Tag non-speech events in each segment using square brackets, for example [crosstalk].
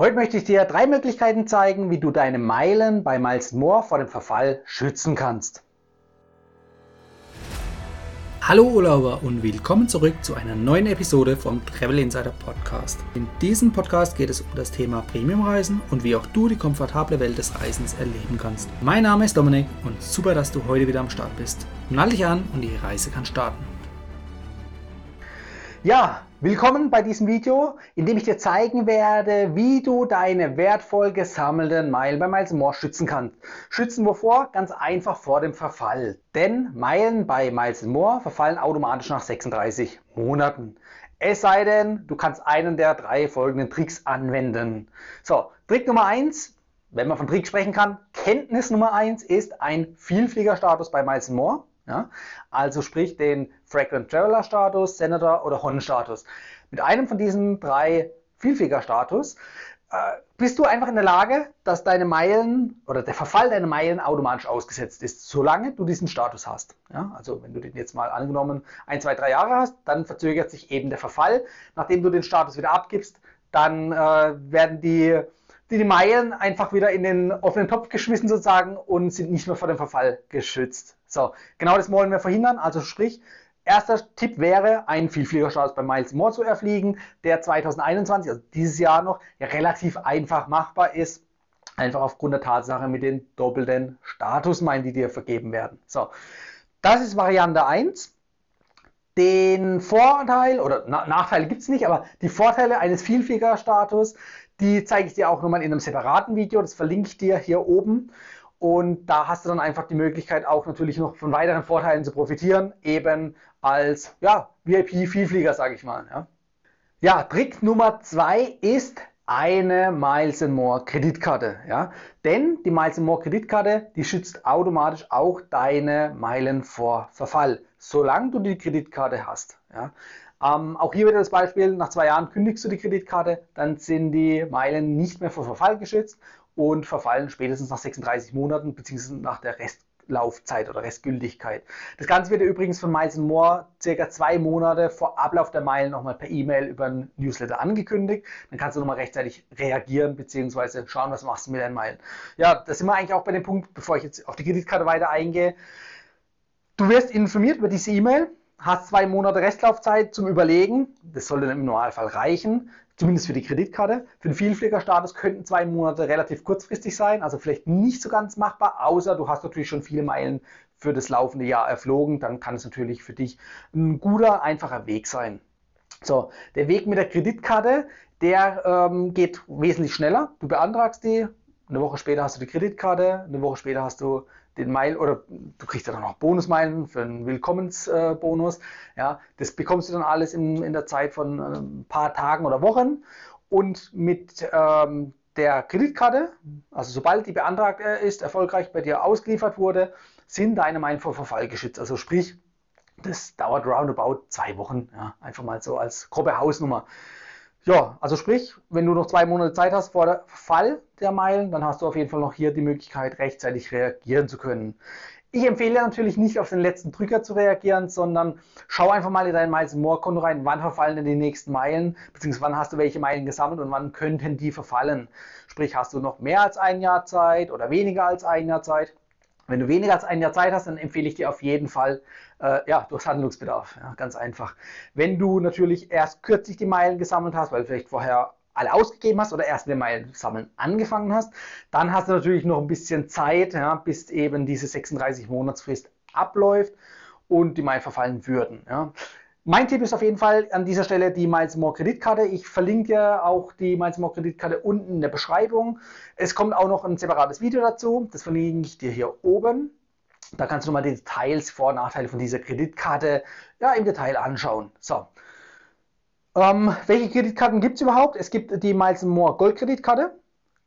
Heute möchte ich dir drei Möglichkeiten zeigen, wie du deine Meilen bei Miles More vor dem Verfall schützen kannst. Hallo Urlauber und willkommen zurück zu einer neuen Episode vom Travel Insider Podcast. In diesem Podcast geht es um das Thema Premiumreisen und wie auch du die komfortable Welt des Reisens erleben kannst. Mein Name ist Dominik und super, dass du heute wieder am Start bist. Nall dich an und die Reise kann starten. Ja, willkommen bei diesem Video, in dem ich dir zeigen werde, wie du deine wertvoll gesammelten Meilen bei Miles More schützen kannst. Schützen wovor? Ganz einfach vor dem Verfall. Denn Meilen bei Miles More verfallen automatisch nach 36 Monaten. Es sei denn, du kannst einen der drei folgenden Tricks anwenden. So, Trick Nummer eins, wenn man von Trick sprechen kann, Kenntnis Nummer eins ist ein Vielfliegerstatus bei Miles More. Ja? Also sprich den Frequent Traveler Status, Senator oder Hon-Status. Mit einem von diesen drei Vielflieger-Status äh, bist du einfach in der Lage, dass deine Meilen oder der Verfall deiner Meilen automatisch ausgesetzt ist, solange du diesen Status hast. Ja? Also wenn du den jetzt mal angenommen ein, zwei, drei Jahre hast, dann verzögert sich eben der Verfall. Nachdem du den Status wieder abgibst, dann äh, werden die die, die Meilen einfach wieder in den offenen Topf geschmissen sozusagen und sind nicht mehr vor dem Verfall geschützt. So, genau das wollen wir verhindern. Also sprich, erster Tipp wäre, einen Vielfliegerstatus bei Miles More zu erfliegen, der 2021, also dieses Jahr noch, ja relativ einfach machbar ist. Einfach aufgrund der Tatsache mit den doppelten Statusmeilen, die dir vergeben werden. So, das ist Variante 1. Den Vorteil oder Na Nachteile gibt es nicht, aber die Vorteile eines Vielfliegerstatus, die zeige ich dir auch nochmal in einem separaten Video. Das verlinke ich dir hier oben. Und da hast du dann einfach die Möglichkeit, auch natürlich noch von weiteren Vorteilen zu profitieren, eben als ja, VIP-Vielflieger, sage ich mal. Ja. ja, Trick Nummer zwei ist eine Miles More Kreditkarte. Ja? Denn die Miles More Kreditkarte, die schützt automatisch auch deine Meilen vor Verfall, solange du die Kreditkarte hast. Ja? Ähm, auch hier wieder das Beispiel, nach zwei Jahren kündigst du die Kreditkarte, dann sind die Meilen nicht mehr vor Verfall geschützt und verfallen spätestens nach 36 Monaten bzw. nach der Restlaufzeit oder Restgültigkeit. Das Ganze wird übrigens von Miles More circa zwei Monate vor Ablauf der Meilen nochmal per E-Mail über ein Newsletter angekündigt. Dann kannst du nochmal rechtzeitig reagieren bzw. schauen, was machst du mit deinen Meilen. Ja, da sind wir eigentlich auch bei dem Punkt, bevor ich jetzt auf die Kreditkarte weiter eingehe. Du wirst informiert über diese E-Mail, hast zwei Monate Restlaufzeit zum Überlegen. Das sollte im Normalfall reichen zumindest für die Kreditkarte. Für den Vielfliegerstatus könnten zwei Monate relativ kurzfristig sein, also vielleicht nicht so ganz machbar, außer du hast natürlich schon viele Meilen für das laufende Jahr erflogen, dann kann es natürlich für dich ein guter, einfacher Weg sein. So, der Weg mit der Kreditkarte, der ähm, geht wesentlich schneller. Du beantragst die, eine Woche später hast du die Kreditkarte, eine Woche später hast du den Meil oder du kriegst ja dann noch Bonusmeilen für einen Willkommensbonus. Äh, ja, das bekommst du dann alles in, in der Zeit von äh, ein paar Tagen oder Wochen. Und mit ähm, der Kreditkarte, also sobald die beantragt äh, ist, erfolgreich bei dir ausgeliefert wurde, sind deine Meilen vor Verfall geschützt. Also sprich, das dauert roundabout zwei Wochen. Ja, einfach mal so als grobe Hausnummer. Ja, also sprich, wenn du noch zwei Monate Zeit hast vor der Fall der Meilen, dann hast du auf jeden Fall noch hier die Möglichkeit, rechtzeitig reagieren zu können. Ich empfehle natürlich nicht auf den letzten Drücker zu reagieren, sondern schau einfach mal in dein Miles More Konto rein, wann verfallen denn die nächsten Meilen, beziehungsweise wann hast du welche Meilen gesammelt und wann könnten die verfallen. Sprich, hast du noch mehr als ein Jahr Zeit oder weniger als ein Jahr Zeit? Wenn du weniger als ein Jahr Zeit hast, dann empfehle ich dir auf jeden Fall, äh, ja, du hast Handlungsbedarf. Ja, ganz einfach. Wenn du natürlich erst kürzlich die Meilen gesammelt hast, weil du vielleicht vorher alle ausgegeben hast oder erst mit Meilen sammeln angefangen hast, dann hast du natürlich noch ein bisschen Zeit, ja, bis eben diese 36 Monatsfrist abläuft und die Meilen verfallen würden. Ja. Mein Tipp ist auf jeden Fall an dieser Stelle die Miles More Kreditkarte. Ich verlinke dir auch die Miles More Kreditkarte unten in der Beschreibung. Es kommt auch noch ein separates Video dazu. Das verlinke ich dir hier oben. Da kannst du mal die Details, Vor- und Nachteile von dieser Kreditkarte ja, im Detail anschauen. So. Ähm, welche Kreditkarten gibt es überhaupt? Es gibt die Miles More Gold Kreditkarte.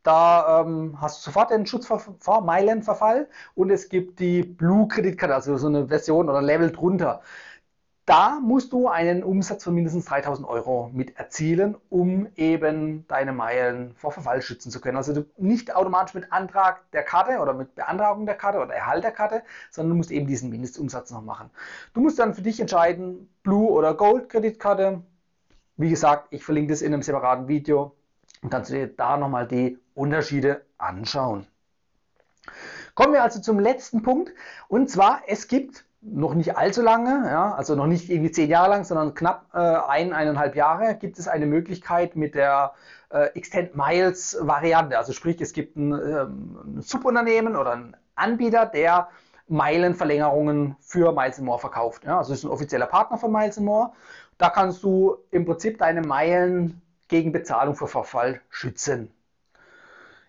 Da ähm, hast du sofort den Schutzmeilenverfall und es gibt die Blue Kreditkarte, also so eine Version oder Level drunter. Da musst du einen Umsatz von mindestens 3000 Euro mit erzielen, um eben deine Meilen vor Verfall schützen zu können. Also du nicht automatisch mit Antrag der Karte oder mit Beantragung der Karte oder Erhalt der Karte, sondern du musst eben diesen Mindestumsatz noch machen. Du musst dann für dich entscheiden, Blue oder Gold Kreditkarte. Wie gesagt, ich verlinke das in einem separaten Video. und kannst du dir da nochmal die Unterschiede anschauen. Kommen wir also zum letzten Punkt. Und zwar, es gibt noch nicht allzu lange, ja, also noch nicht irgendwie zehn Jahre lang, sondern knapp äh, ein, eineinhalb Jahre, gibt es eine Möglichkeit mit der äh, Extend Miles Variante. Also sprich, es gibt ein, ähm, ein Subunternehmen oder einen Anbieter, der Meilenverlängerungen für Miles More verkauft. Ja, also ist ein offizieller Partner von Miles More. Da kannst du im Prinzip deine Meilen gegen Bezahlung für Verfall schützen.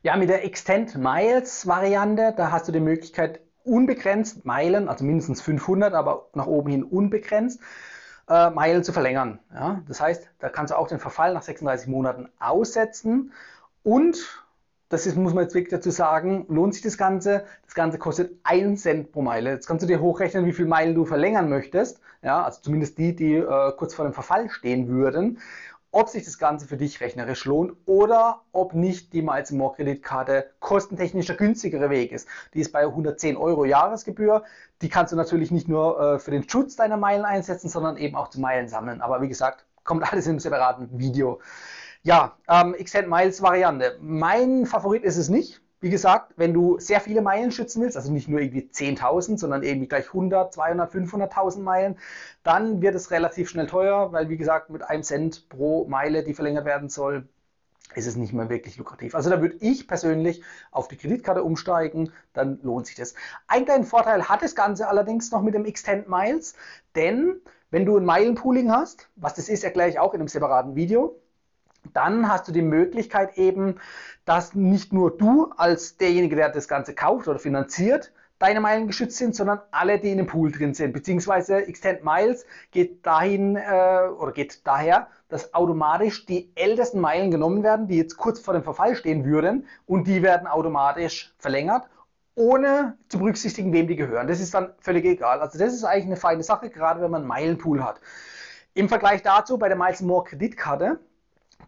Ja, mit der Extend Miles Variante, da hast du die Möglichkeit, unbegrenzt Meilen, also mindestens 500, aber nach oben hin unbegrenzt, äh, Meilen zu verlängern. Ja? Das heißt, da kannst du auch den Verfall nach 36 Monaten aussetzen und das ist, muss man jetzt wirklich dazu sagen, lohnt sich das Ganze. Das Ganze kostet 1 Cent pro Meile. Jetzt kannst du dir hochrechnen, wie viele Meilen du verlängern möchtest. Ja, also zumindest die, die äh, kurz vor dem Verfall stehen würden ob sich das Ganze für dich rechnerisch lohnt oder ob nicht die Miles More Kreditkarte kostentechnisch der günstigere Weg ist. Die ist bei 110 Euro Jahresgebühr. Die kannst du natürlich nicht nur äh, für den Schutz deiner Meilen einsetzen, sondern eben auch zu Meilen sammeln. Aber wie gesagt, kommt [laughs] alles im separaten Video. Ja, ähm, Extend Miles Variante. Mein Favorit ist es nicht. Wie gesagt, wenn du sehr viele Meilen schützen willst, also nicht nur irgendwie 10.000, sondern irgendwie gleich 100, 200, 500.000 Meilen, dann wird es relativ schnell teuer, weil wie gesagt, mit einem Cent pro Meile, die verlängert werden soll, ist es nicht mehr wirklich lukrativ. Also da würde ich persönlich auf die Kreditkarte umsteigen, dann lohnt sich das. Ein kleinen Vorteil hat das Ganze allerdings noch mit dem Extend Miles, denn wenn du ein Meilenpooling hast, was das ist, erkläre ich auch in einem separaten Video, dann hast du die Möglichkeit eben, dass nicht nur du als derjenige, der das Ganze kauft oder finanziert, deine Meilen geschützt sind, sondern alle, die in dem Pool drin sind. Beziehungsweise Extend Miles geht dahin äh, oder geht daher, dass automatisch die ältesten Meilen genommen werden, die jetzt kurz vor dem Verfall stehen würden, und die werden automatisch verlängert, ohne zu berücksichtigen, wem die gehören. Das ist dann völlig egal. Also das ist eigentlich eine feine Sache, gerade wenn man einen Meilenpool hat. Im Vergleich dazu bei der Miles More Kreditkarte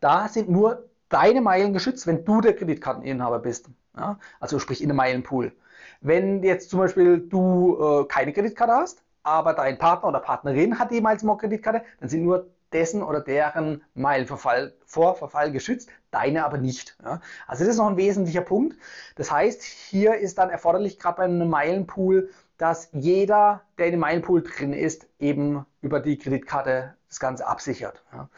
da sind nur deine Meilen geschützt, wenn du der Kreditkarteninhaber bist. Ja? Also sprich in einem Meilenpool. Wenn jetzt zum Beispiel du äh, keine Kreditkarte hast, aber dein Partner oder Partnerin hat Miles More Kreditkarte, dann sind nur dessen oder deren Meilenverfall vor Verfall geschützt, deine aber nicht. Ja? Also das ist noch ein wesentlicher Punkt. Das heißt, hier ist dann erforderlich, gerade bei einem Meilenpool, dass jeder, der in dem Meilenpool drin ist, eben über die Kreditkarte das Ganze absichert. Ja?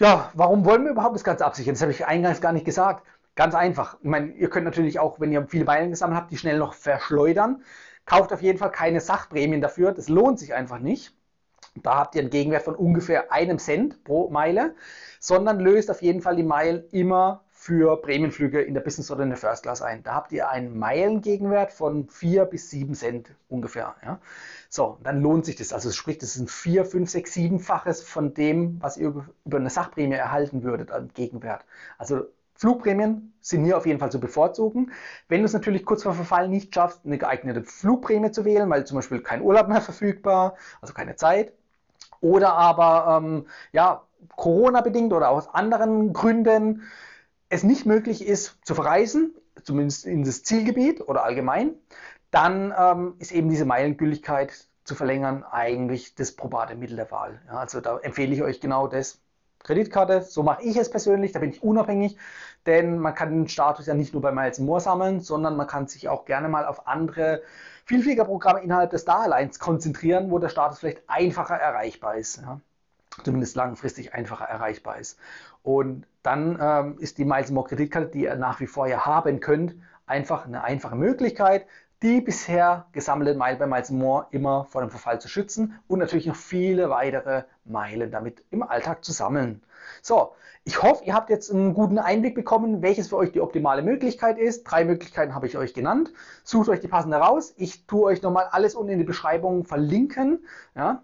Ja, warum wollen wir überhaupt das Ganze absichern? Das habe ich eingangs gar nicht gesagt. Ganz einfach. Ich meine, ihr könnt natürlich auch, wenn ihr viele Meilen gesammelt habt, die schnell noch verschleudern. Kauft auf jeden Fall keine Sachprämien dafür. Das lohnt sich einfach nicht. Da habt ihr einen Gegenwert von ungefähr einem Cent pro Meile, sondern löst auf jeden Fall die Meilen immer für Prämienflüge in der Business oder in der First Class ein. Da habt ihr einen Meilengegenwert von 4 bis 7 Cent ungefähr. Ja. So, dann lohnt sich das. Also sprich, das ist ein 4, 5, 6, 7-faches von dem, was ihr über eine Sachprämie erhalten würdet an Gegenwert. Also Flugprämien sind hier auf jeden Fall zu bevorzugen. Wenn du es natürlich kurz vor Verfall nicht schaffst, eine geeignete Flugprämie zu wählen, weil zum Beispiel kein Urlaub mehr verfügbar, also keine Zeit, oder aber ähm, ja, Corona bedingt oder aus anderen Gründen es nicht möglich ist zu verreisen, zumindest in das Zielgebiet oder allgemein, dann ähm, ist eben diese Meilengültigkeit zu verlängern eigentlich das probate Mittel der Wahl. Ja, also da empfehle ich euch genau das. Kreditkarte, so mache ich es persönlich, da bin ich unabhängig, denn man kann den Status ja nicht nur bei Miles More sammeln, sondern man kann sich auch gerne mal auf andere Vielfliegerprogramme innerhalb des Star Alliance konzentrieren, wo der Status vielleicht einfacher erreichbar ist. Ja zumindest langfristig einfacher erreichbar ist. Und dann ähm, ist die Miles More Kreditkarte, die ihr nach wie vor ja haben könnt, einfach eine einfache Möglichkeit, die bisher gesammelten Meilen bei Miles More immer vor dem Verfall zu schützen und natürlich noch viele weitere Meilen damit im Alltag zu sammeln. So, ich hoffe, ihr habt jetzt einen guten Einblick bekommen, welches für euch die optimale Möglichkeit ist. Drei Möglichkeiten habe ich euch genannt. Sucht euch die passende raus. Ich tue euch nochmal alles unten in die Beschreibung verlinken. Ja,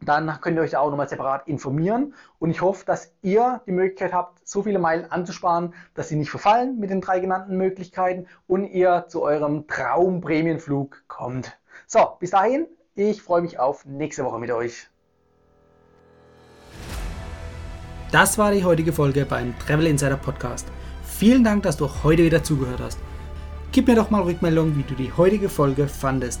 dann könnt ihr euch da auch nochmal separat informieren. Und ich hoffe, dass ihr die Möglichkeit habt, so viele Meilen anzusparen, dass sie nicht verfallen mit den drei genannten Möglichkeiten und ihr zu eurem Traumprämienflug kommt. So, bis dahin, ich freue mich auf nächste Woche mit euch. Das war die heutige Folge beim Travel Insider Podcast. Vielen Dank, dass du heute wieder zugehört hast. Gib mir doch mal Rückmeldung, wie du die heutige Folge fandest.